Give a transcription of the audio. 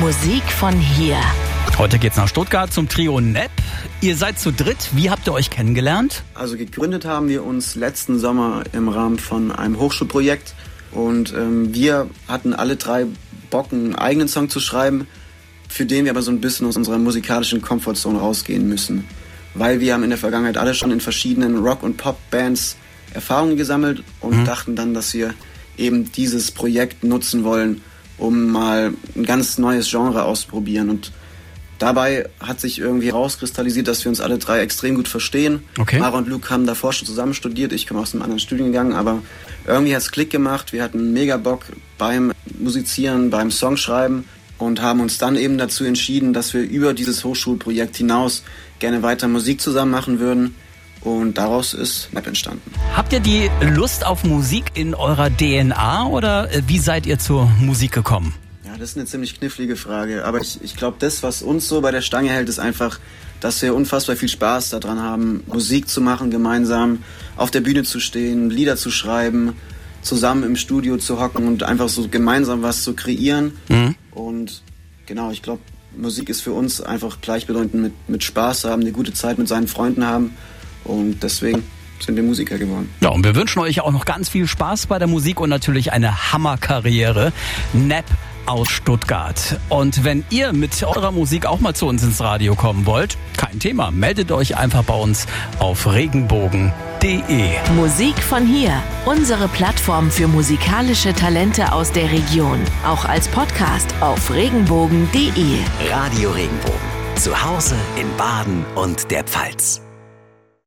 Musik von hier. Heute geht's nach Stuttgart zum Trio Nepp. Ihr seid zu dritt. Wie habt ihr euch kennengelernt? Also gegründet haben wir uns letzten Sommer im Rahmen von einem Hochschulprojekt und ähm, wir hatten alle drei Bock, einen eigenen Song zu schreiben, für den wir aber so ein bisschen aus unserer musikalischen Comfortzone rausgehen müssen. Weil wir haben in der Vergangenheit alle schon in verschiedenen Rock- und Pop-Bands Erfahrungen gesammelt und mhm. dachten dann, dass wir eben dieses Projekt nutzen wollen, um mal ein ganz neues Genre auszuprobieren. Und dabei hat sich irgendwie herauskristallisiert, dass wir uns alle drei extrem gut verstehen. Okay. Mara und Luke haben davor schon zusammen studiert, ich komme aus einem anderen Studiengang, aber irgendwie hat es Klick gemacht. Wir hatten mega Bock beim Musizieren, beim Songschreiben und haben uns dann eben dazu entschieden, dass wir über dieses Hochschulprojekt hinaus gerne weiter Musik zusammen machen würden. Und daraus ist Map entstanden. Habt ihr die Lust auf Musik in eurer DNA oder äh, wie seid ihr zur Musik gekommen? Ja, das ist eine ziemlich knifflige Frage. Aber ich, ich glaube, das, was uns so bei der Stange hält, ist einfach, dass wir unfassbar viel Spaß daran haben, Musik zu machen, gemeinsam auf der Bühne zu stehen, Lieder zu schreiben, zusammen im Studio zu hocken und einfach so gemeinsam was zu kreieren. Mhm. Und genau, ich glaube, Musik ist für uns einfach gleichbedeutend mit, mit Spaß haben, eine gute Zeit mit seinen Freunden haben. Und deswegen sind wir Musiker geworden. Ja, und wir wünschen euch auch noch ganz viel Spaß bei der Musik und natürlich eine Hammerkarriere. Nap aus Stuttgart. Und wenn ihr mit eurer Musik auch mal zu uns ins Radio kommen wollt, kein Thema, meldet euch einfach bei uns auf regenbogen.de. Musik von hier, unsere Plattform für musikalische Talente aus der Region, auch als Podcast auf regenbogen.de. Radio Regenbogen, zu Hause in Baden und der Pfalz.